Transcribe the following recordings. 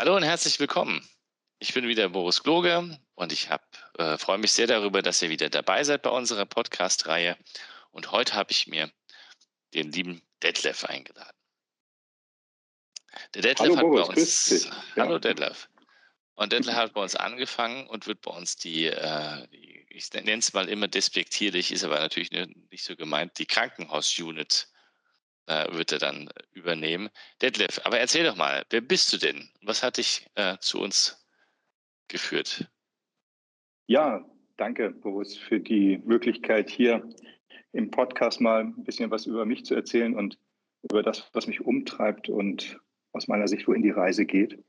Hallo und herzlich willkommen. Ich bin wieder Boris Kloge und ich äh, freue mich sehr darüber, dass ihr wieder dabei seid bei unserer Podcast-Reihe. Und heute habe ich mir den lieben Detlef eingeladen. Der Detlef Hallo, hat Boris, bei uns. Hallo Detlef. Und Detlef hat bei uns angefangen und wird bei uns die, äh, die ich nenne es mal immer despektierlich, ist aber natürlich nicht so gemeint, die Krankenhausunit äh, wird er dann übernehmen. Detlef, aber erzähl doch mal, wer bist du denn? Was hat dich äh, zu uns geführt? Ja, danke, Boris, für die Möglichkeit, hier im Podcast mal ein bisschen was über mich zu erzählen und über das, was mich umtreibt und aus meiner Sicht, wohin die Reise geht.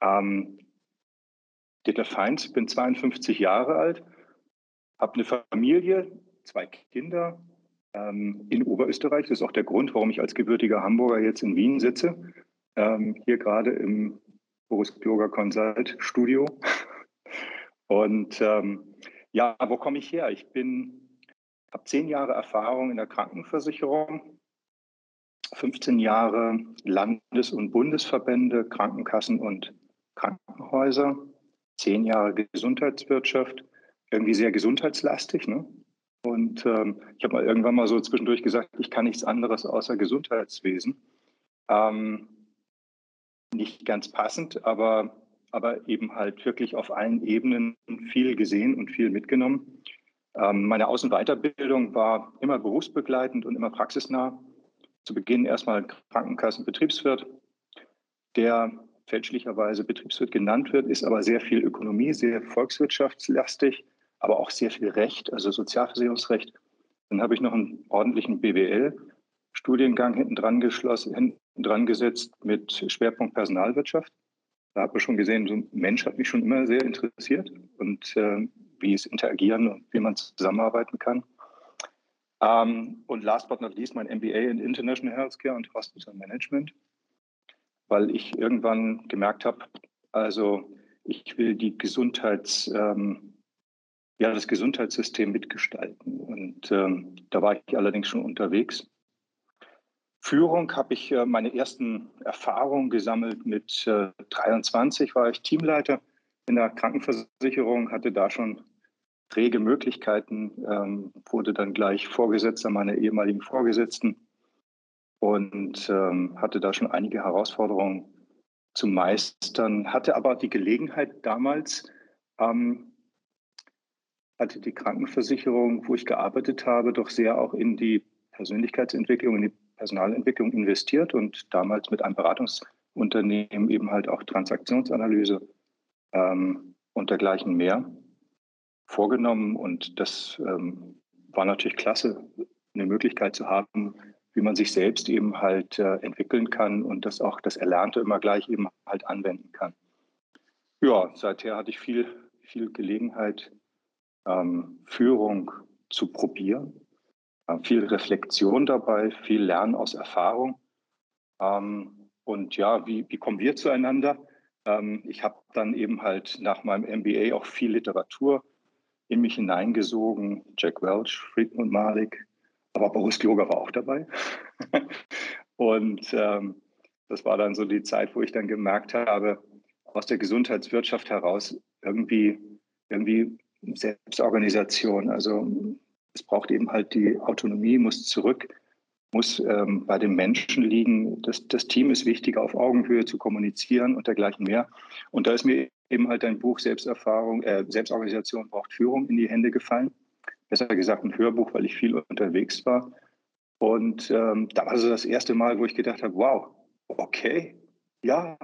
Ähm, Detlef Feinz, bin 52 Jahre alt, habe eine Familie, zwei Kinder, in Oberösterreich. Das ist auch der Grund, warum ich als gebürtiger Hamburger jetzt in Wien sitze. Ähm, hier gerade im Boris Bürger Consult Studio. Und ähm, ja, wo komme ich her? Ich bin, habe zehn Jahre Erfahrung in der Krankenversicherung, 15 Jahre Landes- und Bundesverbände, Krankenkassen und Krankenhäuser, zehn Jahre Gesundheitswirtschaft, irgendwie sehr gesundheitslastig. Ne? Und ähm, ich habe mal irgendwann mal so zwischendurch gesagt, ich kann nichts anderes außer Gesundheitswesen. Ähm, nicht ganz passend, aber, aber eben halt wirklich auf allen Ebenen viel gesehen und viel mitgenommen. Ähm, meine Außenweiterbildung war immer berufsbegleitend und immer praxisnah. Zu Beginn erstmal Krankenkassenbetriebswirt, der fälschlicherweise Betriebswirt genannt wird, ist aber sehr viel Ökonomie, sehr volkswirtschaftslastig aber auch sehr viel Recht, also Sozialversicherungsrecht. Dann habe ich noch einen ordentlichen BWL-Studiengang hinten dran geschlossen, hinten dran gesetzt mit Schwerpunkt Personalwirtschaft. Da habe ich schon gesehen, so ein Mensch hat mich schon immer sehr interessiert und äh, wie es interagieren und wie man zusammenarbeiten kann. Ähm, und last but not least mein MBA in International Healthcare und Hospital Management, weil ich irgendwann gemerkt habe, also ich will die Gesundheits, ähm, ja, das Gesundheitssystem mitgestalten. Und ähm, da war ich allerdings schon unterwegs. Führung habe ich äh, meine ersten Erfahrungen gesammelt. Mit äh, 23 war ich Teamleiter in der Krankenversicherung, hatte da schon rege Möglichkeiten, ähm, wurde dann gleich Vorgesetzter meiner ehemaligen Vorgesetzten und ähm, hatte da schon einige Herausforderungen zu meistern, hatte aber die Gelegenheit damals, ähm, hatte die Krankenversicherung, wo ich gearbeitet habe, doch sehr auch in die Persönlichkeitsentwicklung, in die Personalentwicklung investiert und damals mit einem Beratungsunternehmen eben halt auch Transaktionsanalyse ähm, und dergleichen mehr vorgenommen. Und das ähm, war natürlich klasse, eine Möglichkeit zu haben, wie man sich selbst eben halt äh, entwickeln kann und das auch das Erlernte immer gleich eben halt anwenden kann. Ja, seither hatte ich viel, viel Gelegenheit, ähm, Führung zu probieren. Äh, viel Reflexion dabei, viel Lernen aus Erfahrung. Ähm, und ja, wie, wie kommen wir zueinander? Ähm, ich habe dann eben halt nach meinem MBA auch viel Literatur in mich hineingesogen. Jack Welch, Friedmund Malik, aber Boris Gloger war auch dabei. und ähm, das war dann so die Zeit, wo ich dann gemerkt habe, aus der Gesundheitswirtschaft heraus irgendwie, irgendwie Selbstorganisation. Also es braucht eben halt die Autonomie, muss zurück, muss ähm, bei den Menschen liegen. Das, das Team ist wichtig, auf Augenhöhe zu kommunizieren und dergleichen mehr. Und da ist mir eben halt ein Buch Selbsterfahrung, äh, Selbstorganisation braucht Führung in die Hände gefallen. Besser gesagt ein Hörbuch, weil ich viel unterwegs war. Und ähm, da war so das erste Mal, wo ich gedacht habe, wow, okay, ja,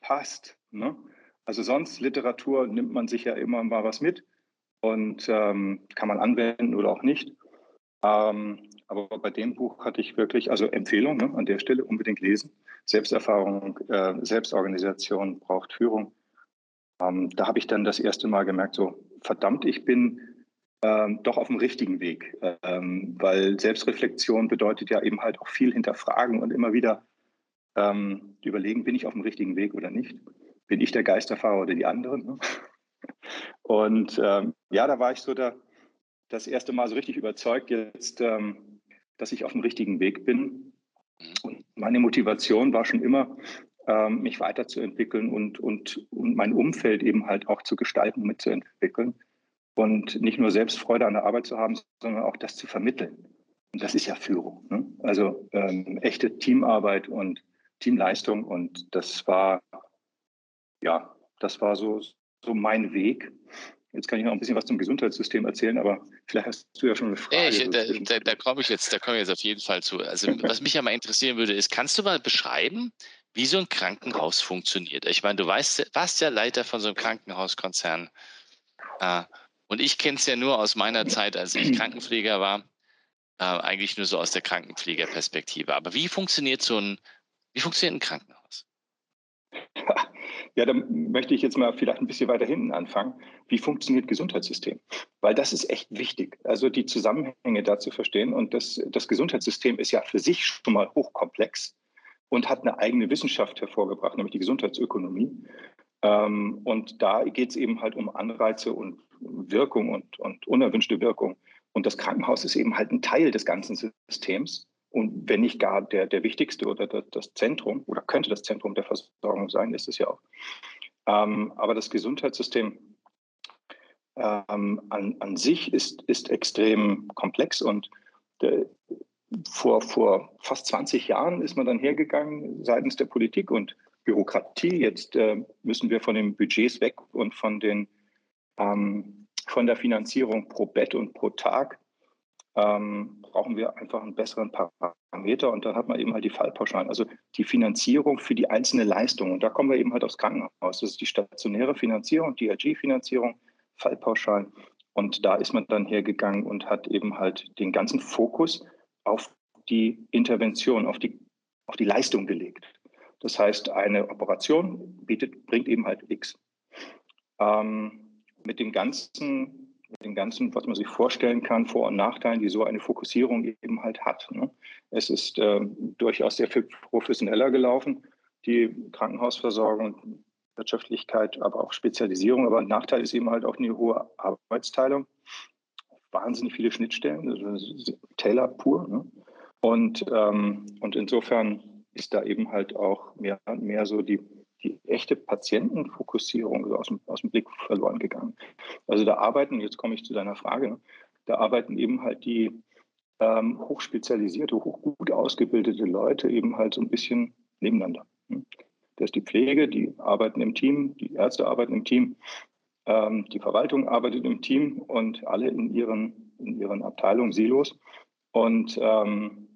passt. Ne? Also sonst Literatur nimmt man sich ja immer mal was mit und ähm, kann man anwenden oder auch nicht. Ähm, aber bei dem Buch hatte ich wirklich, also Empfehlung ne, an der Stelle unbedingt lesen. Selbsterfahrung, äh, Selbstorganisation braucht Führung. Ähm, da habe ich dann das erste Mal gemerkt, so verdammt, ich bin ähm, doch auf dem richtigen Weg, ähm, weil Selbstreflexion bedeutet ja eben halt auch viel hinterfragen und immer wieder ähm, überlegen, bin ich auf dem richtigen Weg oder nicht? Bin ich der Geisterfahrer oder die anderen? Und ähm, ja, da war ich so da, das erste Mal so richtig überzeugt jetzt, ähm, dass ich auf dem richtigen Weg bin. Und meine Motivation war schon immer, ähm, mich weiterzuentwickeln und, und, und mein Umfeld eben halt auch zu gestalten, mitzuentwickeln. Und nicht nur selbst Freude an der Arbeit zu haben, sondern auch das zu vermitteln. Und das ist ja Führung. Ne? Also ähm, echte Teamarbeit und Teamleistung. Und das war, ja, das war so, so mein Weg. Jetzt kann ich noch ein bisschen was zum Gesundheitssystem erzählen, aber vielleicht hast du ja schon eine Frage. Ich, da, da, da komme ich jetzt, da komme ich jetzt auf jeden Fall zu. Also was mich ja mal interessieren würde, ist, kannst du mal beschreiben, wie so ein Krankenhaus funktioniert? Ich meine, du weißt, warst ja Leiter von so einem Krankenhauskonzern. Äh, und ich kenne es ja nur aus meiner Zeit, als ich Krankenpfleger war, äh, eigentlich nur so aus der Krankenpflegerperspektive. Aber wie funktioniert so ein, wie funktioniert ein Krankenhaus? Ja, da möchte ich jetzt mal vielleicht ein bisschen weiter hinten anfangen. Wie funktioniert Gesundheitssystem? Weil das ist echt wichtig. Also die Zusammenhänge da zu verstehen. Und das, das Gesundheitssystem ist ja für sich schon mal hochkomplex und hat eine eigene Wissenschaft hervorgebracht, nämlich die Gesundheitsökonomie. Ähm, und da geht es eben halt um Anreize und Wirkung und, und unerwünschte Wirkung. Und das Krankenhaus ist eben halt ein Teil des ganzen Systems und wenn nicht gar der, der wichtigste oder das Zentrum oder könnte das Zentrum der Versorgung sein, ist es ja auch. Ähm, aber das Gesundheitssystem ähm, an, an sich ist, ist extrem komplex und der, vor, vor fast 20 Jahren ist man dann hergegangen seitens der Politik und Bürokratie. Jetzt äh, müssen wir von den Budgets weg und von, den, ähm, von der Finanzierung pro Bett und pro Tag ähm, brauchen wir einfach einen besseren Parameter und dann hat man eben halt die Fallpauschalen, also die Finanzierung für die einzelne Leistung. Und da kommen wir eben halt aufs Krankenhaus. Das ist die stationäre Finanzierung, die DRG-Finanzierung, Fallpauschalen. Und da ist man dann hergegangen und hat eben halt den ganzen Fokus auf die Intervention, auf die, auf die Leistung gelegt. Das heißt, eine Operation bietet, bringt eben halt X. Ähm, mit dem ganzen mit dem Ganzen, was man sich vorstellen kann, Vor- und Nachteilen, die so eine Fokussierung eben halt hat. Ne? Es ist äh, durchaus sehr viel professioneller gelaufen, die Krankenhausversorgung, Wirtschaftlichkeit, aber auch Spezialisierung. Aber ein Nachteil ist eben halt auch eine hohe Arbeitsteilung, wahnsinnig viele Schnittstellen, also Taylor pur. Ne? Und, ähm, und insofern ist da eben halt auch mehr, mehr so die die echte Patientenfokussierung aus, dem, aus dem Blick verloren gegangen. Also da arbeiten, jetzt komme ich zu deiner Frage, da arbeiten eben halt die ähm, hochspezialisierte, hochgut ausgebildete Leute eben halt so ein bisschen nebeneinander. Hm. Das ist die Pflege, die arbeiten im Team, die Ärzte arbeiten im Team, ähm, die Verwaltung arbeitet im Team und alle in ihren, in ihren Abteilungen Silos. Und ähm,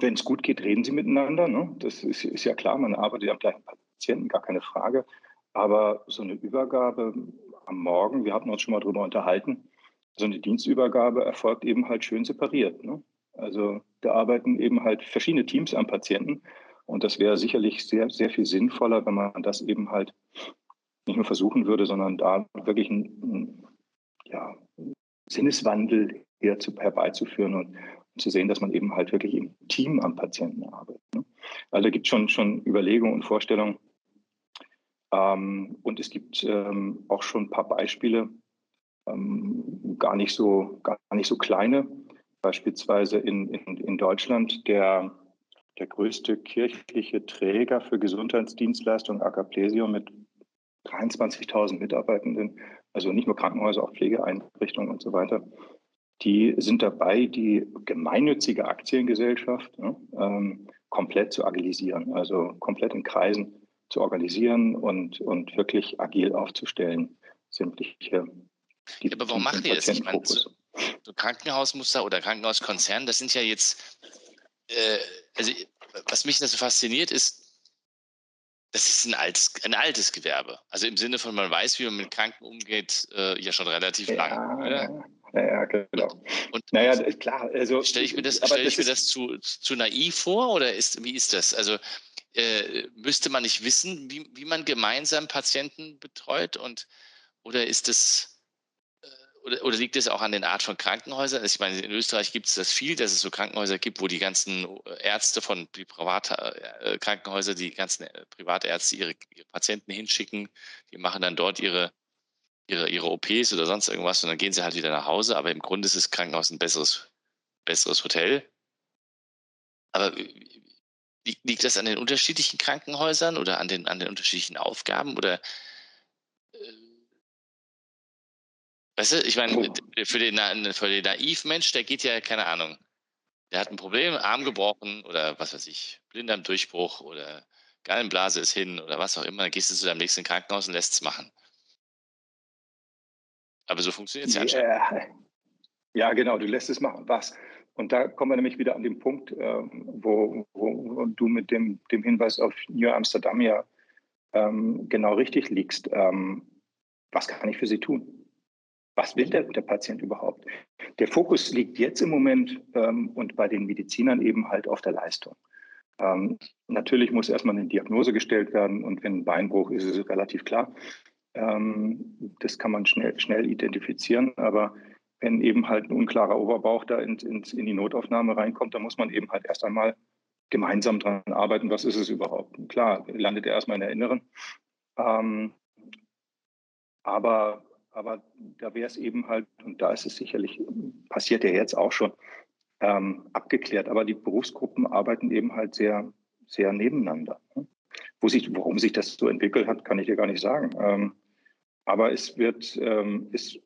wenn es gut geht, reden sie miteinander. Ne? Das ist, ist, ja klar, man arbeitet am gleichen Patienten, gar keine Frage. Aber so eine Übergabe am Morgen, wir hatten uns schon mal darüber unterhalten, so eine Dienstübergabe erfolgt eben halt schön separiert. Ne? Also da arbeiten eben halt verschiedene Teams am Patienten. Und das wäre sicherlich sehr, sehr viel sinnvoller, wenn man das eben halt nicht nur versuchen würde, sondern da wirklich einen, ja, Sinneswandel her zu, herbeizuführen und, zu sehen, dass man eben halt wirklich im Team am Patienten arbeitet. Ne? Also da gibt es schon, schon Überlegungen und Vorstellungen. Ähm, und es gibt ähm, auch schon ein paar Beispiele, ähm, gar, nicht so, gar nicht so kleine. Beispielsweise in, in, in Deutschland der, der größte kirchliche Träger für Gesundheitsdienstleistungen, Akaplesio, mit 23.000 Mitarbeitenden, also nicht nur Krankenhäuser, auch Pflegeeinrichtungen und so weiter, die sind dabei, die gemeinnützige Aktiengesellschaft ne, ähm, komplett zu agilisieren, also komplett in Kreisen zu organisieren und, und wirklich agil aufzustellen, sämtliche. Die, ja, aber warum machen die das? Ich meine, so, so Krankenhausmuster oder Krankenhauskonzern, das sind ja jetzt, äh, also was mich da so fasziniert ist, das ist ein altes, ein altes Gewerbe. Also im Sinne von, man weiß, wie man mit Kranken umgeht, äh, ja schon relativ ja, lange. Ja, genau. Und naja, klar. Also, stelle ich mir das, stell ich das mir das zu, zu naiv vor oder ist, wie ist das? Also äh, müsste man nicht wissen, wie, wie man gemeinsam Patienten betreut und oder ist es äh, oder, oder, liegt es auch an den Art von Krankenhäusern? Also ich meine, in Österreich gibt es das viel, dass es so Krankenhäuser gibt, wo die ganzen Ärzte von die Privatkrankenhäuser, äh, die ganzen Privatärzte ihre, ihre, Patienten hinschicken. Die machen dann dort ihre, ihre, ihre OPs oder sonst irgendwas und dann gehen sie halt wieder nach Hause. Aber im Grunde ist das Krankenhaus ein besseres, besseres Hotel. Aber Liegt das an den unterschiedlichen Krankenhäusern oder an den, an den unterschiedlichen Aufgaben? Oder äh, weißt du, ich meine, für den, für den Naivmensch, der geht ja, keine Ahnung, der hat ein Problem, Arm gebrochen oder was weiß ich, Blinddarmdurchbruch oder Gallenblase ist hin oder was auch immer, dann gehst du zu deinem nächsten Krankenhaus und lässt es machen. Aber so funktioniert es ja anscheinend. Ja, genau, du lässt es machen. Was? Und da kommen wir nämlich wieder an den Punkt, äh, wo, wo, wo, du mit dem, dem Hinweis auf New Amsterdam ja ähm, genau richtig liegst. Ähm, was kann ich für sie tun? Was will der, der Patient überhaupt? Der Fokus liegt jetzt im Moment ähm, und bei den Medizinern eben halt auf der Leistung. Ähm, natürlich muss erstmal eine Diagnose gestellt werden und wenn ein Beinbruch ist, ist es relativ klar. Ähm, das kann man schnell, schnell identifizieren, aber wenn eben halt ein unklarer Oberbauch da in, in, in die Notaufnahme reinkommt, dann muss man eben halt erst einmal gemeinsam dran arbeiten, was ist es überhaupt. Klar, landet er erstmal in der Inneren. Ähm, aber, aber da wäre es eben halt, und da ist es sicherlich, passiert ja jetzt auch schon, ähm, abgeklärt. Aber die Berufsgruppen arbeiten eben halt sehr, sehr nebeneinander. Wo sich, warum sich das so entwickelt hat, kann ich dir gar nicht sagen. Ähm, aber es wird, ähm, ist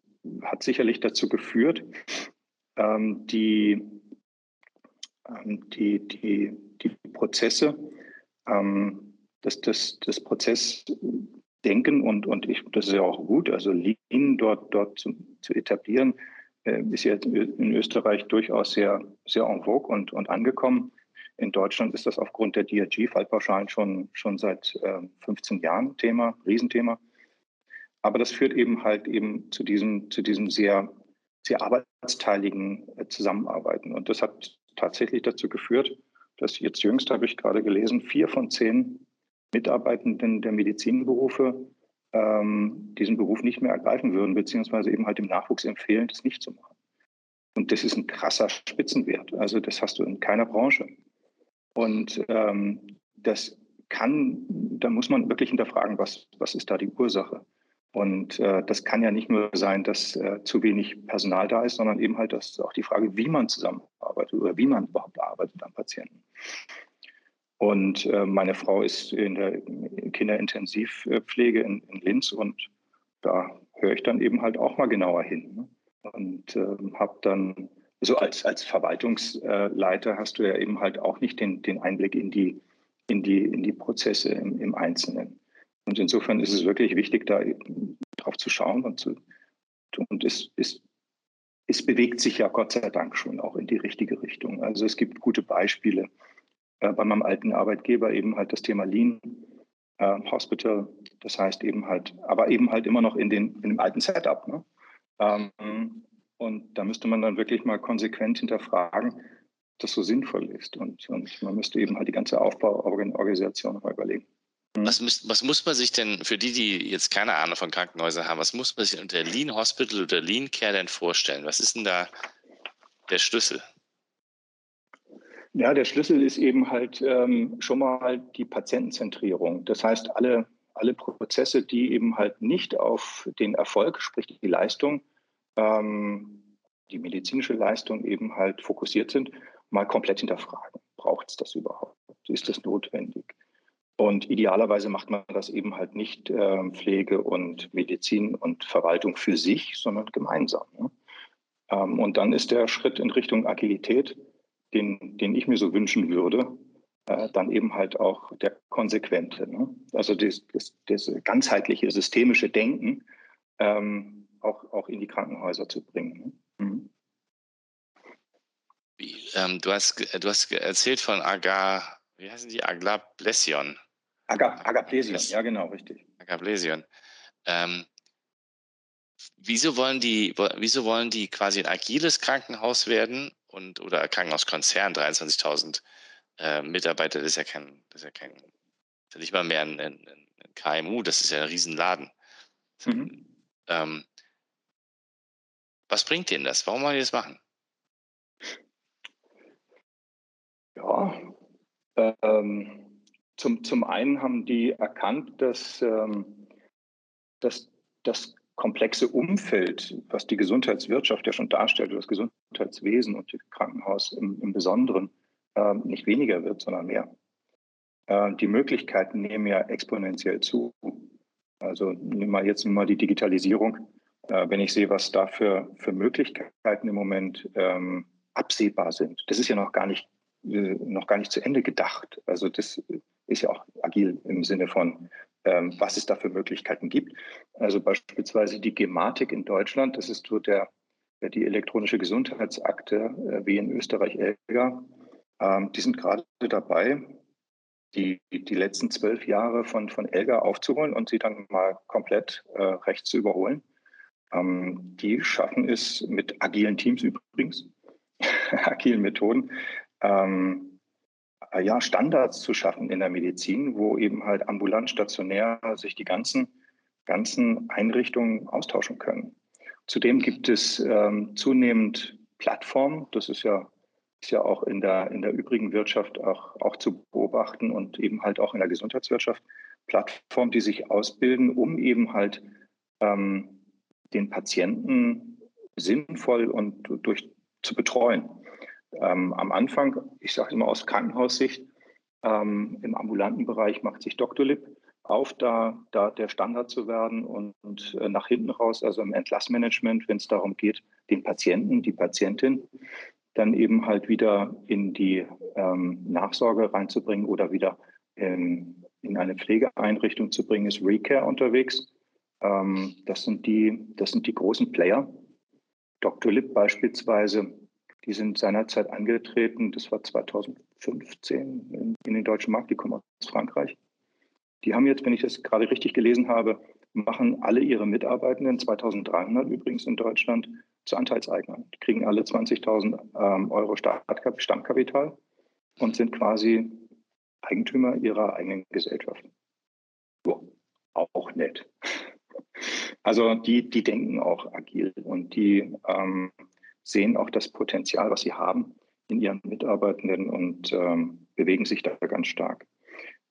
hat sicherlich dazu geführt, ähm, die, ähm, die, die, die Prozesse, ähm, das, das, das Prozessdenken und, und ich, das ist ja auch gut, also Lean dort, dort zu, zu etablieren, äh, ist jetzt in Österreich durchaus sehr, sehr en vogue und, und angekommen. In Deutschland ist das aufgrund der DRG-Fallpauschalen schon, schon seit äh, 15 Jahren Thema, Riesenthema. Aber das führt eben halt eben zu diesem, zu diesem sehr, sehr arbeitsteiligen äh, Zusammenarbeiten. Und das hat tatsächlich dazu geführt, dass jetzt jüngst habe ich gerade gelesen, vier von zehn Mitarbeitenden der Medizinberufe ähm, diesen Beruf nicht mehr ergreifen würden, beziehungsweise eben halt dem Nachwuchs empfehlen, das nicht zu machen. Und das ist ein krasser Spitzenwert. Also das hast du in keiner Branche. Und ähm, das kann, da muss man wirklich hinterfragen, was, was ist da die Ursache? Und äh, das kann ja nicht nur sein, dass äh, zu wenig Personal da ist, sondern eben halt das auch die Frage, wie man zusammenarbeitet oder wie man überhaupt arbeitet am Patienten. Und äh, meine Frau ist in der Kinderintensivpflege in, in Linz und da höre ich dann eben halt auch mal genauer hin. Ne? Und äh, habe dann, so als, als Verwaltungsleiter hast du ja eben halt auch nicht den, den Einblick in die, in die, in die Prozesse im, im Einzelnen. Und insofern ist es wirklich wichtig, da drauf zu schauen und zu, und es, es, es bewegt sich ja Gott sei Dank schon auch in die richtige Richtung. Also es gibt gute Beispiele. Äh, bei meinem alten Arbeitgeber eben halt das Thema Lean äh, Hospital, das heißt eben halt, aber eben halt immer noch in, den, in dem alten Setup. Ne? Ähm, und da müsste man dann wirklich mal konsequent hinterfragen, ob das so sinnvoll ist. Und, und man müsste eben halt die ganze Aufbauorganisation mal überlegen. Mhm. Was, muss, was muss man sich denn, für die, die jetzt keine Ahnung von Krankenhäusern haben, was muss man sich unter Lean Hospital oder Lean Care denn vorstellen? Was ist denn da der Schlüssel? Ja, der Schlüssel ist eben halt ähm, schon mal die Patientenzentrierung. Das heißt, alle, alle Prozesse, die eben halt nicht auf den Erfolg, sprich die Leistung, ähm, die medizinische Leistung eben halt fokussiert sind, mal komplett hinterfragen. Braucht es das überhaupt? Ist das notwendig? Und idealerweise macht man das eben halt nicht äh, Pflege und Medizin und Verwaltung für sich, sondern gemeinsam. Ne? Ähm, und dann ist der Schritt in Richtung Agilität, den, den ich mir so wünschen würde, äh, dann eben halt auch der konsequente. Ne? Also das, ganzheitliche, systemische Denken ähm, auch, auch in die Krankenhäuser zu bringen. Ne? Mhm. Ähm, du, hast, du hast erzählt von Agar, wie heißen die? Aglablesion. Agap Agaplesion, ja genau, richtig. Agaplesion. Ähm, wieso wollen die, wieso wollen die quasi ein agiles Krankenhaus werden und oder Krankenhauskonzern, 23.000 äh, Mitarbeiter, das ist ja kein, das ist ja kein, das ist ja nicht mal mehr ein, ein, ein KMU, das ist ja ein Riesenladen. Mhm. Ähm, was bringt denen das? Warum wollen die das machen? Ja, ähm, zum, zum einen haben die erkannt, dass, ähm, dass das komplexe Umfeld, was die Gesundheitswirtschaft ja schon darstellt, das Gesundheitswesen und das Krankenhaus im, im Besonderen, äh, nicht weniger wird, sondern mehr. Äh, die Möglichkeiten nehmen ja exponentiell zu. Also nehmen wir jetzt mal die Digitalisierung. Äh, wenn ich sehe, was da für, für Möglichkeiten im Moment ähm, absehbar sind, das ist ja noch gar nicht äh, noch gar nicht zu Ende gedacht. Also das ist ja auch agil im Sinne von ähm, was es da für Möglichkeiten gibt. Also beispielsweise die Gematik in Deutschland, das ist so der, die elektronische Gesundheitsakte äh, wie in Österreich ELGA. Ähm, die sind gerade dabei, die, die letzten zwölf Jahre von, von ELGA aufzuholen und sie dann mal komplett äh, rechts zu überholen. Ähm, die schaffen es mit agilen Teams übrigens, agilen Methoden, ähm, äh, ja, Standards zu schaffen in der Medizin, wo eben halt ambulant, stationär sich die ganzen, ganzen Einrichtungen austauschen können. Zudem gibt es ähm, zunehmend Plattformen, das ist ja, ist ja auch in der, in der übrigen Wirtschaft auch, auch zu beobachten und eben halt auch in der Gesundheitswirtschaft, Plattformen, die sich ausbilden, um eben halt ähm, den Patienten sinnvoll und durch zu betreuen ähm, am Anfang, ich sage immer aus Krankenhaussicht, ähm, im ambulanten Bereich macht sich Doctolib auf, da, da der Standard zu werden und, und äh, nach hinten raus, also im Entlassmanagement, wenn es darum geht, den Patienten, die Patientin dann eben halt wieder in die ähm, Nachsorge reinzubringen oder wieder in, in eine Pflegeeinrichtung zu bringen, ist Recare unterwegs. Ähm, das, sind die, das sind die großen Player. Doctolib beispielsweise die sind seinerzeit angetreten, das war 2015 in, in den deutschen Markt, die kommen aus Frankreich. Die haben jetzt, wenn ich das gerade richtig gelesen habe, machen alle ihre Mitarbeitenden, 2300 übrigens in Deutschland, zu Anteilseignern. Die kriegen alle 20.000 ähm, Euro Stammkapital und sind quasi Eigentümer ihrer eigenen Gesellschaft. So, auch nett. Also die, die denken auch agil und die ähm, sehen auch das Potenzial, was sie haben in ihren Mitarbeitenden und ähm, bewegen sich da ganz stark.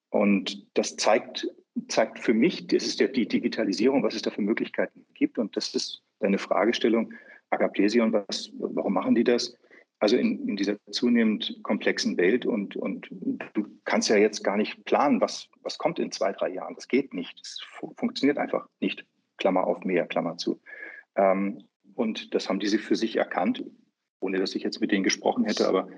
Und das zeigt, zeigt für mich, das ist ja die Digitalisierung, was es da für Möglichkeiten gibt. Und das ist deine Fragestellung, Agaplesion, was, warum machen die das? Also in, in dieser zunehmend komplexen Welt und, und du kannst ja jetzt gar nicht planen, was, was kommt in zwei, drei Jahren. Das geht nicht. Das funktioniert einfach nicht. Klammer auf mehr, Klammer zu. Ähm, und das haben diese für sich erkannt, ohne dass ich jetzt mit denen gesprochen hätte. Aber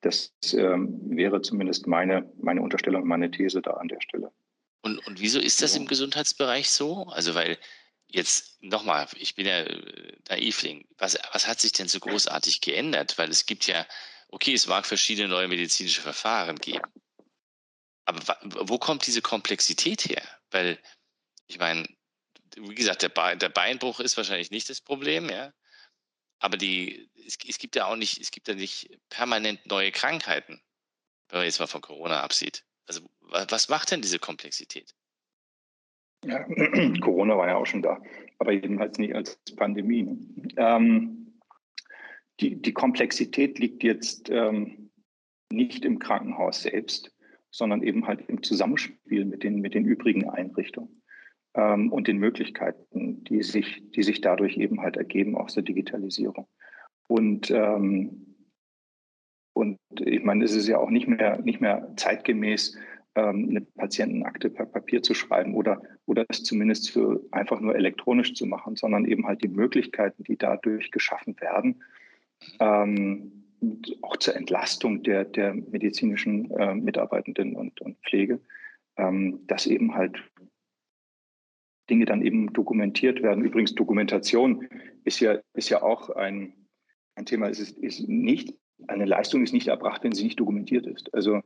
das ähm, wäre zumindest meine, meine Unterstellung, meine These da an der Stelle. Und, und wieso ist das im Gesundheitsbereich so? Also, weil jetzt nochmal, ich bin ja äh, Naivling, was, was hat sich denn so großartig geändert? Weil es gibt ja, okay, es mag verschiedene neue medizinische Verfahren geben. Aber wo kommt diese Komplexität her? Weil, ich meine, wie gesagt, der, Be der Beinbruch ist wahrscheinlich nicht das Problem, ja. Aber die, es, es, gibt ja auch nicht, es gibt ja nicht permanent neue Krankheiten, wenn man jetzt mal von Corona absieht. Also was macht denn diese Komplexität? Ja, Corona war ja auch schon da, aber jedenfalls nicht als Pandemie. Ne? Ähm, die, die, Komplexität liegt jetzt ähm, nicht im Krankenhaus selbst, sondern eben halt im Zusammenspiel mit den, mit den übrigen Einrichtungen ähm, und den Möglichkeiten, die sich, die sich dadurch eben halt ergeben aus der Digitalisierung. Und, ähm, und ich meine, es ist ja auch nicht mehr, nicht mehr zeitgemäß, ähm, eine Patientenakte per Papier zu schreiben oder, oder es zumindest für einfach nur elektronisch zu machen, sondern eben halt die Möglichkeiten, die dadurch geschaffen werden, ähm, auch zur Entlastung der, der medizinischen äh, Mitarbeitenden und, und Pflege, ähm, das eben halt Dinge dann eben dokumentiert werden. Übrigens, Dokumentation ist ja, ist ja auch ein, ein Thema. Es ist, ist nicht, eine Leistung ist nicht erbracht, wenn sie nicht dokumentiert ist. Also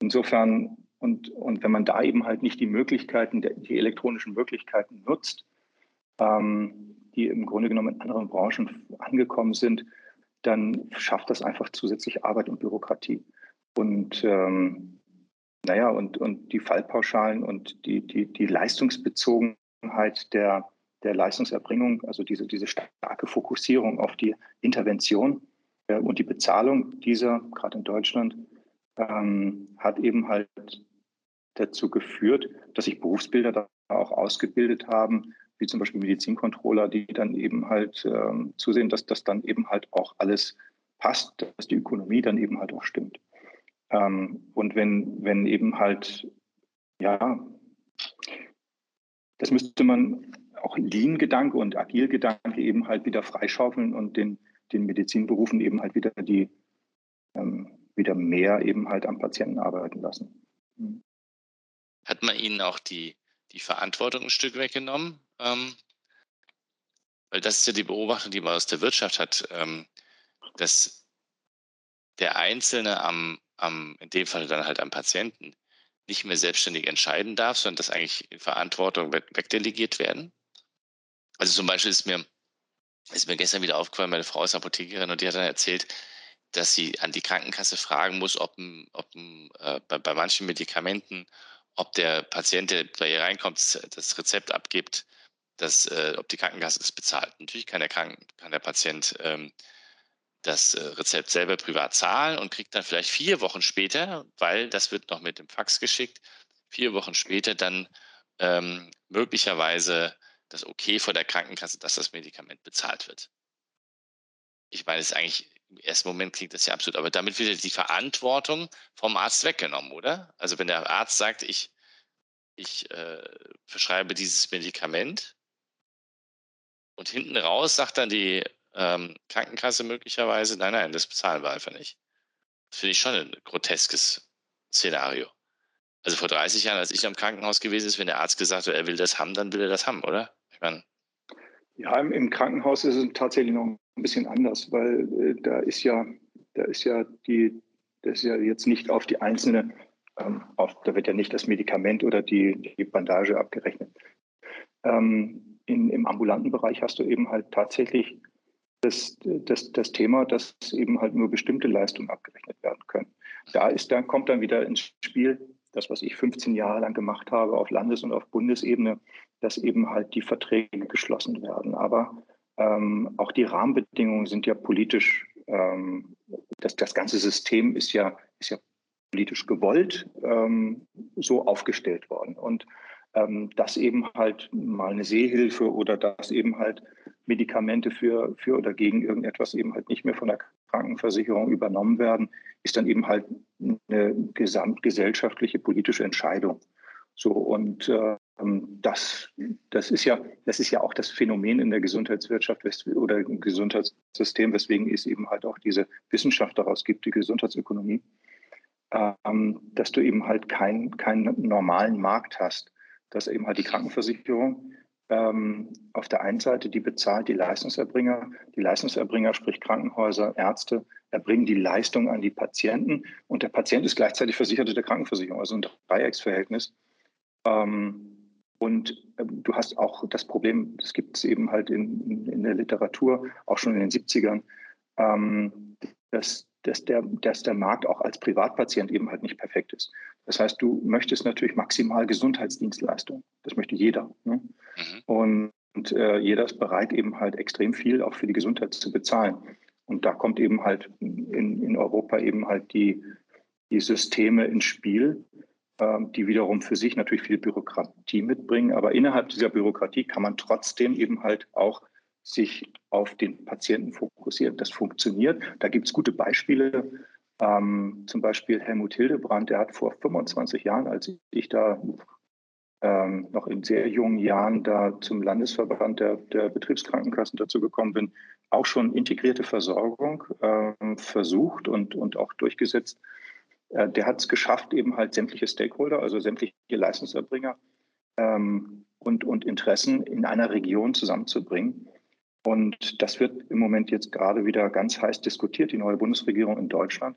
insofern, und, und wenn man da eben halt nicht die Möglichkeiten, die elektronischen Möglichkeiten nutzt, ähm, die im Grunde genommen in anderen Branchen angekommen sind, dann schafft das einfach zusätzlich Arbeit und Bürokratie. Und ähm, naja, und, und die Fallpauschalen und die, die, die Leistungsbezogenheit der, der Leistungserbringung, also diese, diese starke Fokussierung auf die Intervention äh, und die Bezahlung dieser, gerade in Deutschland, ähm, hat eben halt dazu geführt, dass sich Berufsbilder da auch ausgebildet haben, wie zum Beispiel Medizincontroller, die dann eben halt ähm, zusehen, dass das dann eben halt auch alles passt, dass die Ökonomie dann eben halt auch stimmt. Ähm, und wenn, wenn eben halt, ja, das müsste man auch Lean-Gedanke und Agil-Gedanke eben halt wieder freischaufeln und den, den Medizinberufen eben halt wieder die, ähm, wieder mehr eben halt am Patienten arbeiten lassen. Mhm. Hat man ihnen auch die, die Verantwortung ein Stück weggenommen? Ähm, weil das ist ja die Beobachtung, die man aus der Wirtschaft hat, ähm, dass der Einzelne am, am, in dem Fall dann halt am Patienten, nicht mehr selbstständig entscheiden darf, sondern dass eigentlich Verantwortung wegdelegiert werden. Also zum Beispiel ist mir, ist mir gestern wieder aufgefallen, meine Frau ist Apothekerin und die hat dann erzählt, dass sie an die Krankenkasse fragen muss, ob, ob äh, bei, bei manchen Medikamenten, ob der Patient, der bei ihr reinkommt, das Rezept abgibt, dass, äh, ob die Krankenkasse das bezahlt. Natürlich kann der, Kranken, kann der Patient ähm, das äh, Rezept selber privat zahlen und kriegt dann vielleicht vier Wochen später, weil das wird noch mit dem Fax geschickt, vier Wochen später dann ähm, möglicherweise das Okay vor der Krankenkasse, dass das Medikament bezahlt wird. Ich meine, es ist eigentlich im ersten Moment klingt das ja absurd, aber damit wird die Verantwortung vom Arzt weggenommen, oder? Also wenn der Arzt sagt, ich, ich äh, verschreibe dieses Medikament und hinten raus sagt dann die ähm, Krankenkasse möglicherweise, nein, nein, das bezahlen wir einfach nicht. Das finde ich schon ein groteskes Szenario. Also vor 30 Jahren, als ich am Krankenhaus gewesen ist, wenn der Arzt gesagt hat, er will das haben, dann will er das haben, oder? Ich meine. Ja, im, im, Krankenhaus ist es tatsächlich noch ein bisschen anders, weil äh, da ist ja, da ist ja die, das ist ja jetzt nicht auf die einzelne, ähm, auf, da wird ja nicht das Medikament oder die, die Bandage abgerechnet. Ähm, in, Im ambulanten Bereich hast du eben halt tatsächlich das, das, das Thema, dass eben halt nur bestimmte Leistungen abgerechnet werden können. Da ist dann, kommt dann wieder ins Spiel, das, was ich 15 Jahre lang gemacht habe auf Landes- und auf Bundesebene, dass eben halt die Verträge geschlossen werden. Aber ähm, auch die Rahmenbedingungen sind ja politisch, ähm, das, das ganze System ist ja, ist ja politisch gewollt ähm, so aufgestellt worden. Und ähm, dass eben halt mal eine Sehhilfe oder dass eben halt Medikamente für, für oder gegen irgendetwas eben halt nicht mehr von der Krankenversicherung übernommen werden, ist dann eben halt eine gesamtgesellschaftliche politische Entscheidung. So und ähm, das, das ist ja, das ist ja auch das Phänomen in der Gesundheitswirtschaft oder im Gesundheitssystem, weswegen es eben halt auch diese Wissenschaft daraus gibt, die Gesundheitsökonomie, ähm, dass du eben halt keinen keinen normalen Markt hast dass eben halt die Krankenversicherung ähm, auf der einen Seite, die bezahlt die Leistungserbringer. Die Leistungserbringer, sprich Krankenhäuser, Ärzte, erbringen die Leistung an die Patienten und der Patient ist gleichzeitig Versicherte der Krankenversicherung, also ein Dreiecksverhältnis. Ähm, und äh, du hast auch das Problem, das gibt es eben halt in, in, der Literatur, auch schon in den 70ern, ähm, dass dass der, dass der Markt auch als Privatpatient eben halt nicht perfekt ist. Das heißt, du möchtest natürlich maximal Gesundheitsdienstleistung. Das möchte jeder. Ne? Mhm. Und, und äh, jeder ist bereit, eben halt extrem viel auch für die Gesundheit zu bezahlen. Und da kommt eben halt in, in Europa eben halt die, die Systeme ins Spiel, äh, die wiederum für sich natürlich viel Bürokratie mitbringen. Aber innerhalb dieser Bürokratie kann man trotzdem eben halt auch sich auf den Patienten fokussiert. Das funktioniert. Da gibt es gute Beispiele. Ähm, zum Beispiel Helmut Hildebrand, der hat vor 25 Jahren, als ich da ähm, noch in sehr jungen Jahren da zum Landesverband der, der Betriebskrankenkassen dazu gekommen bin, auch schon integrierte Versorgung ähm, versucht und, und auch durchgesetzt. Äh, der hat es geschafft, eben halt sämtliche Stakeholder, also sämtliche Leistungserbringer ähm, und, und Interessen in einer Region zusammenzubringen und das wird im Moment jetzt gerade wieder ganz heiß diskutiert. Die neue Bundesregierung in Deutschland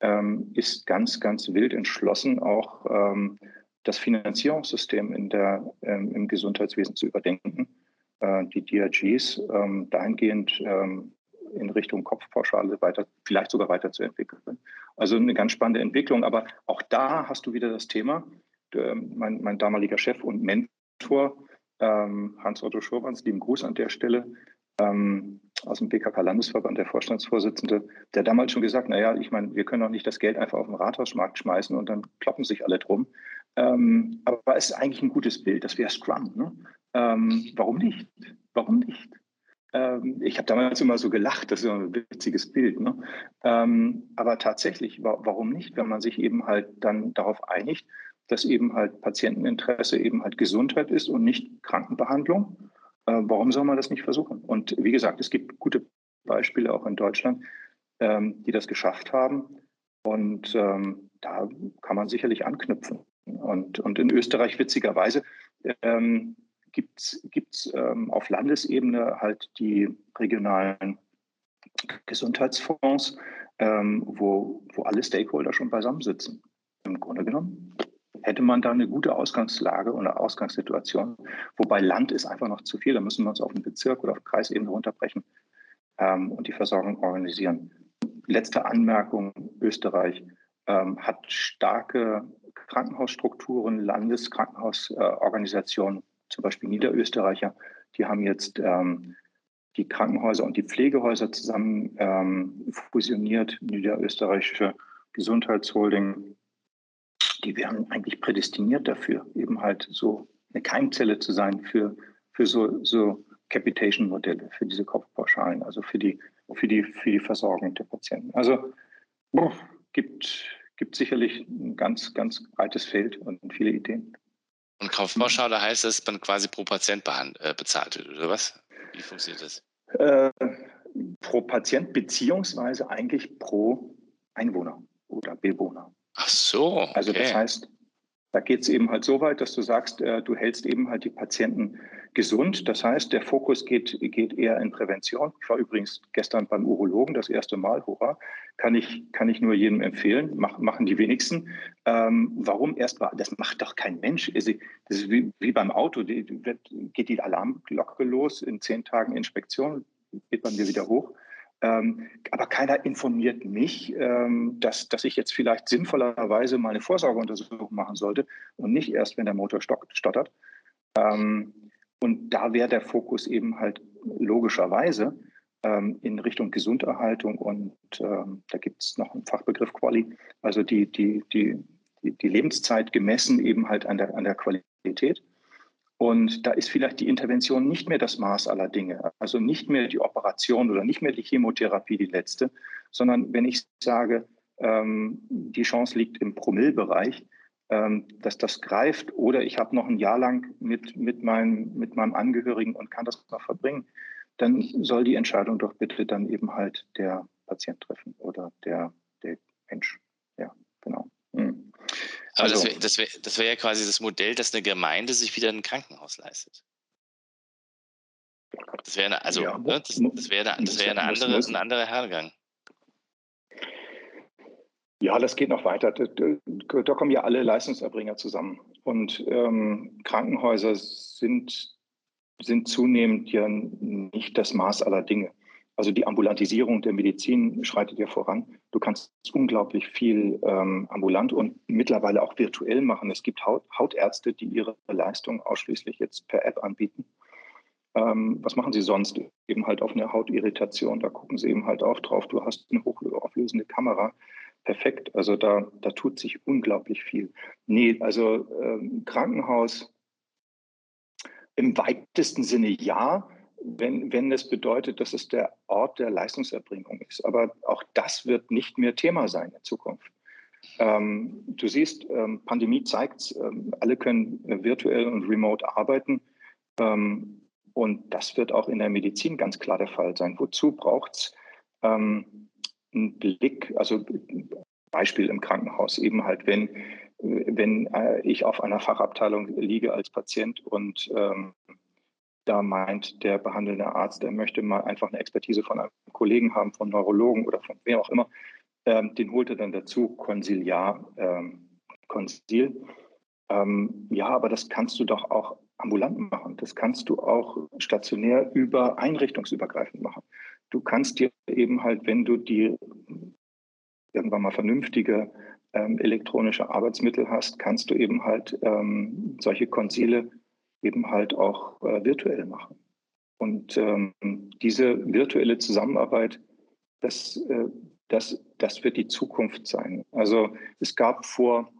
ähm, ist ganz, ganz wild entschlossen, auch ähm, das Finanzierungssystem in der, ähm, im Gesundheitswesen zu überdenken. äh, die DRGs ähm, dahingehend ähm, in Richtung Kopfpauschale weiter, vielleicht sogar weiterzuentwickeln. Also eine ganz spannende Entwicklung. Aber auch da hast du wieder das Thema. Mein, mein damaliger Chef und Mentor, ähm, Hans-Otto Schurwans, lieben Gruß an der Stelle, ähm, aus dem BKK-Landesverband, der Vorstandsvorsitzende, der damals schon gesagt, naja, ich meine, wir können doch nicht das Geld einfach auf den Rathausmarkt schmeißen und dann kloppen sich alle drum. Ähm, aber es ist eigentlich ein gutes Bild, das wäre Scrum. Ne? Ähm, warum nicht? Warum nicht? Ähm, ich habe damals immer so gelacht, das ist ein witziges Bild. Ne? Ähm, aber tatsächlich, wa warum nicht, wenn man sich eben halt dann darauf einigt, dass eben halt Patienteninteresse eben halt Gesundheit ist und nicht Krankenbehandlung? Äh, warum soll man das nicht versuchen? Und wie gesagt, es gibt gute Beispiele auch in Deutschland, ähm, die das geschafft haben. Und ähm, da kann man sicherlich anknüpfen. Und, und in Österreich witzigerweise ähm, gibt es ähm, auf Landesebene halt die regionalen Gesundheitsfonds, ähm, wo, wo alle Stakeholder schon beisammensitzen. Im Grunde genommen hätte man da eine gute Ausgangslage oder Ausgangssituation. Wobei Land ist einfach noch zu viel. Da müssen wir uns auf den Bezirk oder auf Kreisebene runterbrechen ähm, und die Versorgung organisieren. Letzte Anmerkung: Österreich ähm, hat starke Krankenhausstrukturen, Landeskrankenhausorganisationen, zum Beispiel Niederösterreicher, die haben jetzt ähm, die Krankenhäuser und die Pflegehäuser zusammen ähm, fusioniert. Niederösterreichische Gesundheitsholding, die wären eigentlich prädestiniert dafür, eben halt so eine Keimzelle zu sein für, für so, so Capitation-Modelle, für diese Kopfpauschalen, also für die, für die, für die Versorgung der Patienten. Also boah, gibt, gibt sicherlich ein ganz, ganz breites Feld und viele Ideen. Und Kaufpauschale heißt, dass man quasi pro Patient äh, bezahlt wird, oder was? Wie funktioniert das? Äh, pro Patient beziehungsweise eigentlich pro Einwohner oder Bewohner. Ach so. Okay. Also das heißt, da geht es eben halt so weit, dass du sagst, äh, du hältst eben halt die Patienten gesund. Das heißt, der Fokus geht, geht eher in Prävention. Ich war übrigens gestern beim Urologen das erste Mal, hurra, kann ich, kann ich nur jedem empfehlen, Mach, machen die wenigsten. Ähm, warum erst mal? Das macht doch kein Mensch. Das ist wie, wie beim Auto, die, geht die Alarmglocke los, in zehn Tagen Inspektion, geht man mir wieder hoch. Ähm, aber keiner informiert mich, ähm, dass, dass ich jetzt vielleicht sinnvollerweise mal eine Vorsorgeuntersuchung machen sollte und nicht erst, wenn der Motor stottert. Ähm, und da wäre der Fokus eben halt logischerweise ähm, in Richtung Gesunderhaltung und ähm, da gibt es noch einen Fachbegriff Quali, also die, die, die, die, die Lebenszeit gemessen eben halt an der, an der Qualität. Und da ist vielleicht die Intervention nicht mehr das Maß aller Dinge, also nicht mehr die Operation oder nicht mehr die Chemotherapie die letzte, sondern wenn ich sage, ähm, die Chance liegt im Promillbereich, ähm, dass das greift oder ich habe noch ein Jahr lang mit, mit, meinem, mit meinem Angehörigen und kann das noch verbringen, dann soll die Entscheidung doch bitte dann eben halt der Patient treffen oder der, der Mensch. Ja, genau. Aber also, das wäre das wär, ja quasi das Modell, dass eine Gemeinde sich wieder ein Krankenhaus leistet. Das wäre also, ja, ne, das, das wäre das wär eine andere, ein anderer Hergang. Ja, das geht noch weiter. Da, da kommen ja alle Leistungserbringer zusammen. Und ähm, Krankenhäuser sind, sind zunehmend ja nicht das Maß aller Dinge. Also die Ambulantisierung der Medizin schreitet ja voran. Du kannst unglaublich viel ähm, ambulant und mittlerweile auch virtuell machen. Es gibt Haut, Hautärzte, die ihre Leistung ausschließlich jetzt per App anbieten. Ähm, was machen sie sonst? Eben halt auf eine Hautirritation. Da gucken sie eben halt auch drauf. Du hast eine hochauflösende Kamera. Perfekt. Also da, da tut sich unglaublich viel. Nee, also ähm, Krankenhaus im weitesten Sinne ja wenn, wenn es bedeutet, dass es der Ort der Leistungserbringung ist. Aber auch das wird nicht mehr Thema sein in Zukunft. Ähm, du siehst, ähm, Pandemie zeigt ähm, alle können virtuell und remote arbeiten. Ähm, und das wird auch in der Medizin ganz klar der Fall sein. Wozu braucht es ähm, einen Blick, also Beispiel im Krankenhaus, eben halt, wenn, wenn äh, ich auf einer Fachabteilung liege als Patient und ähm, da meint der behandelnde Arzt, er möchte mal einfach eine Expertise von einem Kollegen haben, von Neurologen oder von wem auch immer, ähm, den holt er dann dazu, Konsiliar, ähm, Konsil. Ähm, ja, aber das kannst du doch auch ambulant machen. Das kannst du auch stationär über einrichtungsübergreifend machen. Du kannst dir eben halt, wenn du die irgendwann mal vernünftige ähm, elektronische Arbeitsmittel hast, kannst du eben halt ähm, solche Konsile eben halt auch äh, virtuell machen. Und ähm, diese virtuelle Zusammenarbeit, das, äh, das, das wird die Zukunft sein. Also es gab vor,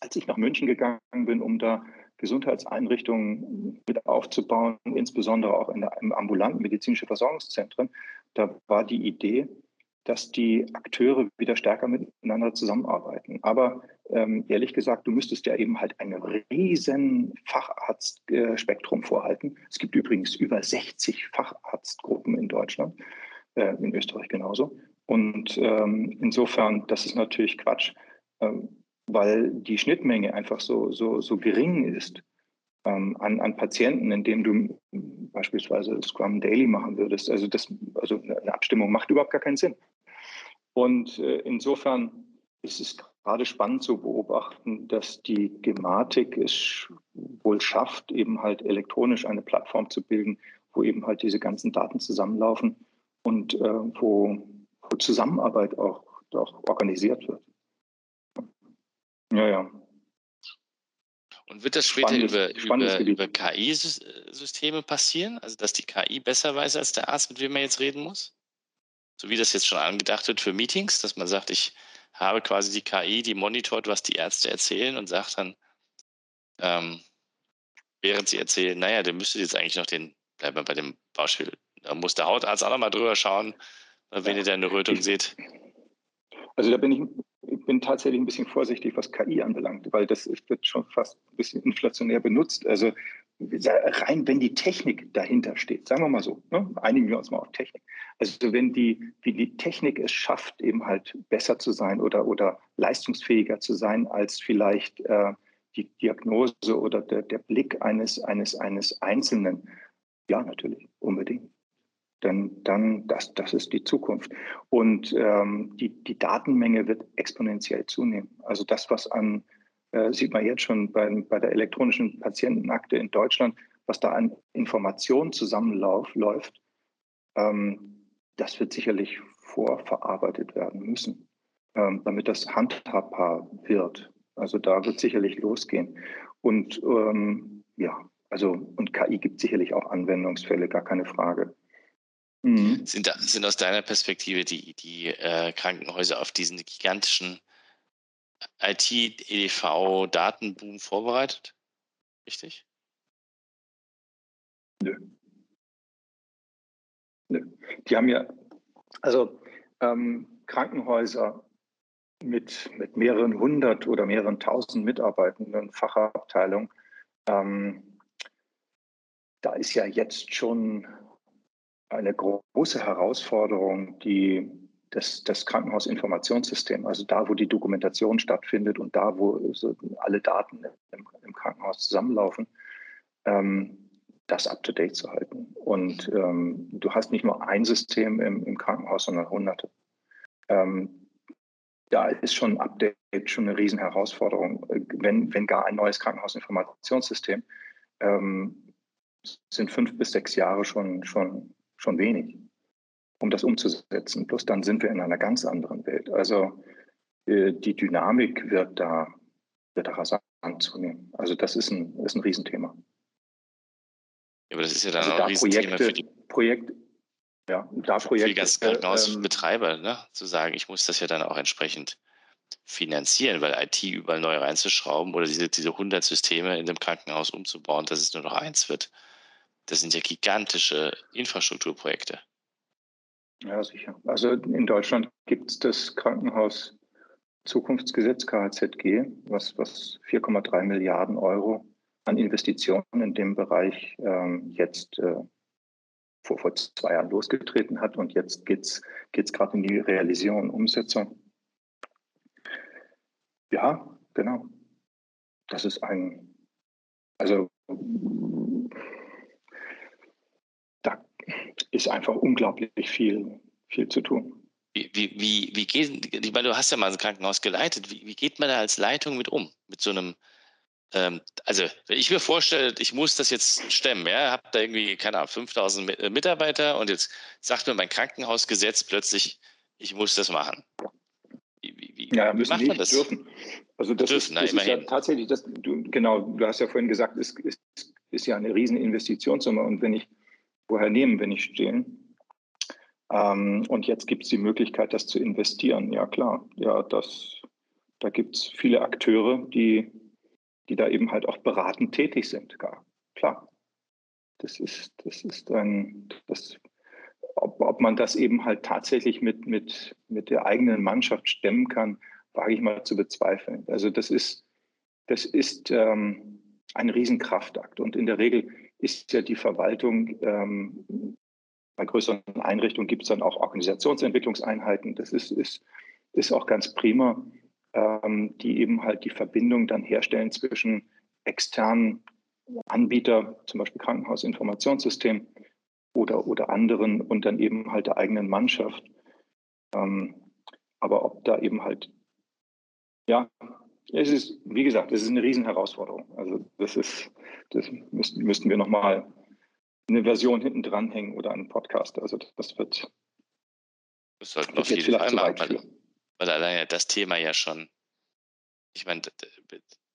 als ich nach München gegangen bin, um da Gesundheitseinrichtungen mit aufzubauen, insbesondere auch in der, im ambulanten medizinischen Versorgungszentren, da war die Idee, dass die Akteure wieder stärker miteinander zusammenarbeiten. Aber ähm, ehrlich gesagt, du müsstest ja eben halt ein riesen Facharztspektrum äh, vorhalten. Es gibt übrigens über 60 Facharztgruppen in Deutschland, äh, in Österreich genauso. Und ähm, insofern, das ist natürlich Quatsch, ähm, weil die Schnittmenge einfach so, so, so gering ist ähm, an, an Patienten, indem du beispielsweise Scrum Daily machen würdest. Also, das, also eine Abstimmung macht überhaupt gar keinen Sinn. Und äh, insofern ist es gerade spannend zu beobachten, dass die Gematik es wohl schafft, eben halt elektronisch eine Plattform zu bilden, wo eben halt diese ganzen Daten zusammenlaufen und äh, wo, wo Zusammenarbeit auch, auch organisiert wird. Ja, ja. Und wird das später spannendes, über, über, über KI-Systeme passieren? Also, dass die KI besser weiß als der Arzt, mit wem man jetzt reden muss? So wie das jetzt schon angedacht wird für Meetings, dass man sagt, ich habe quasi die KI, die monitort, was die Ärzte erzählen und sagt dann, ähm, während sie erzählen, naja, der müsste jetzt eigentlich noch den, bleiben wir bei dem Beispiel, da muss der Hautarzt auch nochmal drüber schauen, wenn ihr da eine Rötung seht. Also da bin ich ich bin tatsächlich ein bisschen vorsichtig, was KI anbelangt, weil das wird schon fast ein bisschen inflationär benutzt. Also rein, wenn die Technik dahinter steht, sagen wir mal so, ne? einigen wir uns mal auf Technik. Also wenn die, wie die Technik es schafft, eben halt besser zu sein oder, oder leistungsfähiger zu sein als vielleicht äh, die Diagnose oder der, der Blick eines, eines, eines Einzelnen, ja, natürlich, unbedingt dann, dann das, das ist die Zukunft. Und ähm, die, die Datenmenge wird exponentiell zunehmen. Also das, was an, äh, sieht man jetzt schon bei, bei der elektronischen Patientenakte in Deutschland, was da an Informationen zusammenläuft, ähm, das wird sicherlich vorverarbeitet werden müssen, ähm, damit das handhabbar wird. Also da wird sicherlich losgehen. Und ähm, ja, also und KI gibt sicherlich auch Anwendungsfälle, gar keine Frage. Mhm. Sind, sind aus deiner Perspektive die, die äh, Krankenhäuser auf diesen gigantischen IT-EDV-Datenboom vorbereitet? Richtig? Nö. Nö. Die haben ja, also ähm, Krankenhäuser mit, mit mehreren hundert oder mehreren tausend Mitarbeitenden, Fachabteilung, ähm, da ist ja jetzt schon eine große Herausforderung, die das, das Krankenhausinformationssystem, also da, wo die Dokumentation stattfindet und da, wo so alle Daten im, im Krankenhaus zusammenlaufen, ähm, das up-to-date zu halten. Und ähm, du hast nicht nur ein System im, im Krankenhaus, sondern hunderte. Ähm, da ist schon ein Update schon eine Riesenherausforderung. Wenn, wenn gar ein neues Krankenhausinformationssystem, ähm, sind fünf bis sechs Jahre schon, schon schon wenig, um das umzusetzen. Bloß dann sind wir in einer ganz anderen Welt. Also äh, die Dynamik wird da, wird da rasant zunehmen. Also das ist ein, ist ein Riesenthema. Ja, aber das ist ja dann also auch da ein Riesenthema Projekte, für die Projekte, ja, da Projekte, für die ganzen Krankenhausbetreiber, ähm, ne? zu sagen, ich muss das ja dann auch entsprechend finanzieren, weil IT überall neu reinzuschrauben oder diese, diese 100 Systeme in dem Krankenhaus umzubauen, dass es nur noch eins wird. Das sind ja gigantische Infrastrukturprojekte. Ja, sicher. Also in Deutschland gibt es das Krankenhaus Zukunftsgesetz KHZG, was, was 4,3 Milliarden Euro an Investitionen in dem Bereich ähm, jetzt äh, vor, vor zwei Jahren losgetreten hat und jetzt geht es gerade in die Realisierung und Umsetzung. Ja, genau. Das ist ein, also ist einfach unglaublich viel, viel zu tun. Wie, wie, wie, geht, ich meine, du hast ja mal ein Krankenhaus geleitet. Wie, wie geht man da als Leitung mit um? Mit so einem ähm, also, wenn ich mir vorstelle, ich muss das jetzt stemmen, ja, habe da irgendwie, keine Ahnung, 5000 äh, Mitarbeiter und jetzt sagt mir mein Krankenhausgesetz plötzlich, ich muss das machen. Wie, ja, müssen man das? Dürfen. Also das, dürfen, ist, das na, ist ja tatsächlich, das, du, genau, du hast ja vorhin gesagt, es ist, ist, ist ja eine riesen Investitionssumme und wenn ich, woher nehmen, wenn ich stehlen? Ähm, und jetzt gibt es die Möglichkeit, das zu investieren. Ja, klar. Ja, das, da gibt es viele Akteure, die die da eben halt auch beratend tätig sind. Gar. Klar. Das ist, das ist ein, das, ob, ob man das eben halt tatsächlich mit, mit, mit der eigenen Mannschaft stemmen kann, wage ich mal zu bezweifeln. Also das ist, das ist ähm, ein Riesenkraftakt. Und in der Regel ist ja die Verwaltung, ähm, bei größeren Einrichtungen gibt es dann auch Organisationsentwicklungseinheiten. Das ist, ist, ist auch ganz prima ähm, die eben halt die Verbindung dann herstellen zwischen externen Anbieter, zum Beispiel Krankenhausinformationssystem oder, oder anderen und dann eben halt der eigenen Mannschaft. Ähm, aber ob da eben halt, ja, es ist, wie gesagt, es ist eine Riesenherausforderung. Also das ist, das müssten, müssten wir nochmal eine Version hinten dranhängen oder einen Podcast. Also das wird, das sollten wir auf jeden Fall machen weil alleine das Thema ja schon, ich meine,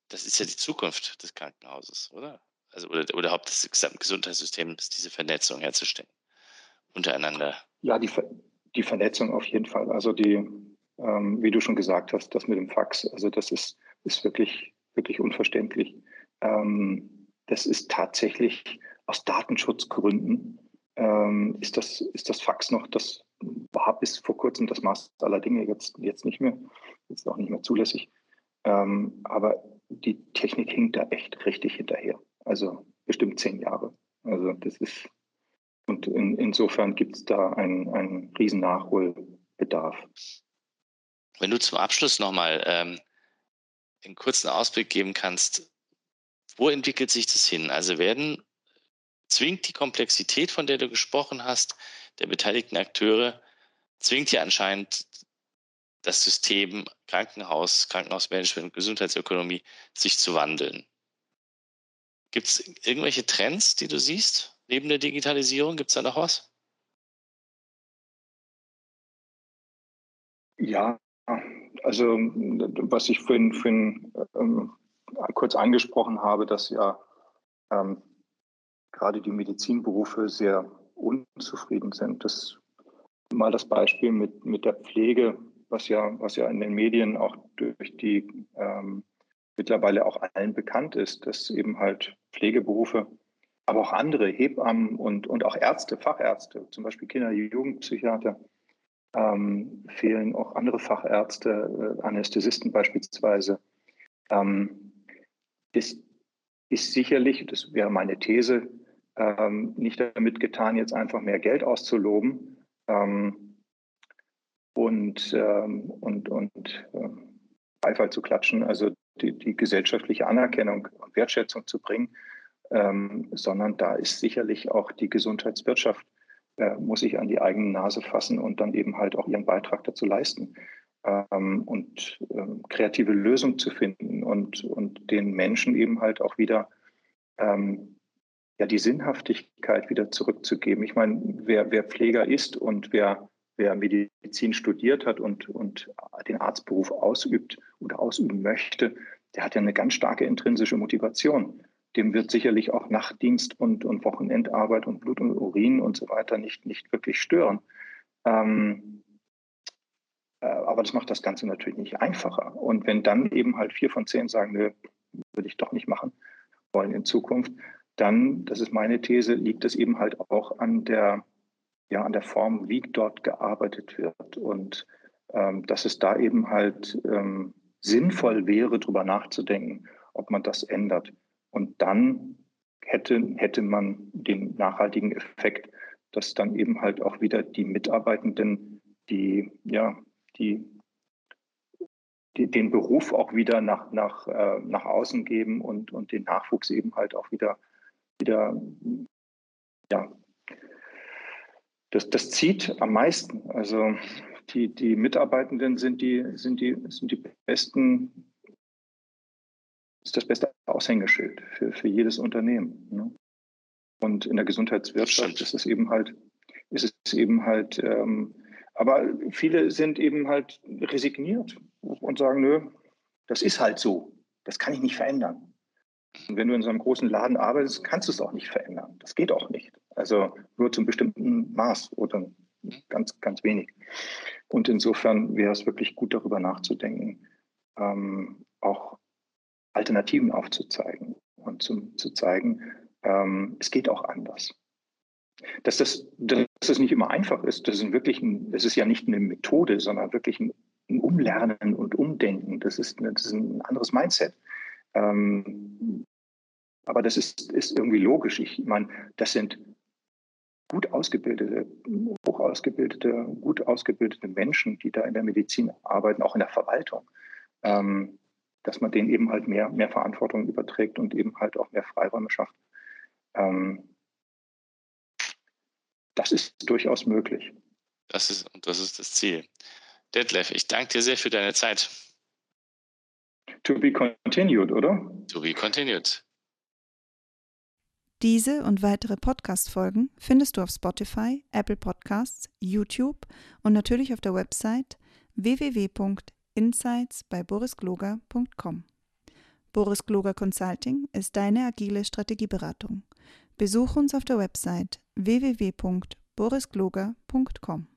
das ist ja die Zukunft des Krankenhauses, oder? Also, oder, oder überhaupt des gesamten Gesundheitssystems, diese Vernetzung herzustellen untereinander. Ja, die, die Vernetzung auf jeden Fall. Also die, ähm, wie du schon gesagt hast, das mit dem Fax, also das ist, ist wirklich, wirklich unverständlich. Ähm, das ist tatsächlich aus Datenschutzgründen ähm, ist, das, ist das Fax noch das war bis vor kurzem das Maß aller Dinge, jetzt, jetzt nicht mehr, jetzt auch nicht mehr zulässig. Ähm, aber die Technik hinkt da echt richtig hinterher. Also bestimmt zehn Jahre. Also das ist, und in, insofern gibt es da einen, einen riesen Nachholbedarf. Wenn du zum Abschluss nochmal ähm, einen kurzen Ausblick geben kannst, wo entwickelt sich das hin? Also werden, zwingt die Komplexität, von der du gesprochen hast, der beteiligten Akteure zwingt ja anscheinend das System Krankenhaus, Krankenhausmanagement und Gesundheitsökonomie sich zu wandeln. Gibt es irgendwelche Trends, die du siehst neben der Digitalisierung? Gibt es da noch was? Ja, also was ich vorhin, vorhin ähm, kurz angesprochen habe, dass ja ähm, gerade die Medizinberufe sehr unzufrieden sind. Das mal das Beispiel mit, mit der Pflege, was ja, was ja in den Medien auch durch die ähm, mittlerweile auch allen bekannt ist, dass eben halt Pflegeberufe, aber auch andere Hebammen und, und auch Ärzte, Fachärzte, zum Beispiel Kinder- und Jugendpsychiater, ähm, fehlen auch andere Fachärzte, äh, Anästhesisten beispielsweise. Ähm, ist, ist sicherlich, das wäre meine These, ähm, nicht damit getan, jetzt einfach mehr Geld auszuloben ähm, und, ähm, und, und äh, Beifall zu klatschen, also die, die gesellschaftliche Anerkennung und Wertschätzung zu bringen, ähm, sondern da ist sicherlich auch die Gesundheitswirtschaft, äh, muss sich an die eigene Nase fassen und dann eben halt auch ihren Beitrag dazu leisten. Ähm, und ähm, kreative Lösungen zu finden und, und den Menschen eben halt auch wieder ähm, ja, die Sinnhaftigkeit wieder zurückzugeben. Ich meine, wer, wer Pfleger ist und wer, wer Medizin studiert hat und, und den Arztberuf ausübt oder ausüben möchte, der hat ja eine ganz starke intrinsische Motivation. Dem wird sicherlich auch Nachtdienst und, und Wochenendarbeit und Blut und Urin und so weiter nicht, nicht wirklich stören. Ähm, äh, aber das macht das Ganze natürlich nicht einfacher. Und wenn dann eben halt vier von zehn sagen, nö, würde ich doch nicht machen wollen in Zukunft, dann, das ist meine These, liegt es eben halt auch an der, ja, an der Form, wie dort gearbeitet wird. Und ähm, dass es da eben halt ähm, sinnvoll wäre, darüber nachzudenken, ob man das ändert. Und dann hätte, hätte man den nachhaltigen Effekt, dass dann eben halt auch wieder die Mitarbeitenden, die, ja, die, die den Beruf auch wieder nach, nach, äh, nach außen geben und, und den Nachwuchs eben halt auch wieder wieder, ja, das, das zieht am meisten. Also die, die Mitarbeitenden sind die, sind die, sind die besten, ist das beste Aushängeschild für, für jedes Unternehmen. Ne? Und in der Gesundheitswirtschaft ist es eben halt, ist es eben halt, ähm, aber viele sind eben halt resigniert und sagen, nö, das ist halt so. Das kann ich nicht verändern. Und wenn du in so einem großen Laden arbeitest, kannst du es auch nicht verändern. Das geht auch nicht. Also nur zum bestimmten Maß oder ganz, ganz wenig. Und insofern wäre es wirklich gut, darüber nachzudenken, ähm, auch Alternativen aufzuzeigen und zum, zu zeigen, ähm, es geht auch anders. Dass das, dass das nicht immer einfach ist, das ist wirklich ein, das ist ja nicht eine Methode, sondern wirklich ein, ein Umlernen und Umdenken. Das ist, das ist ein anderes Mindset. Ähm, aber das ist, ist irgendwie logisch. Ich meine, das sind gut ausgebildete, hoch ausgebildete, gut ausgebildete Menschen, die da in der Medizin arbeiten, auch in der Verwaltung. Ähm, dass man denen eben halt mehr, mehr Verantwortung überträgt und eben halt auch mehr Freiräume schafft. Ähm, das ist durchaus möglich. Das ist, und das ist das Ziel. Detlef, ich danke dir sehr für deine Zeit. To be continued, oder? To be continued. Diese und weitere Podcast-Folgen findest du auf Spotify, Apple Podcasts, YouTube und natürlich auf der Website www.insights bei borisgloger.com. Boris Gloger Consulting ist deine agile Strategieberatung. Besuch uns auf der Website www.borisgloger.com.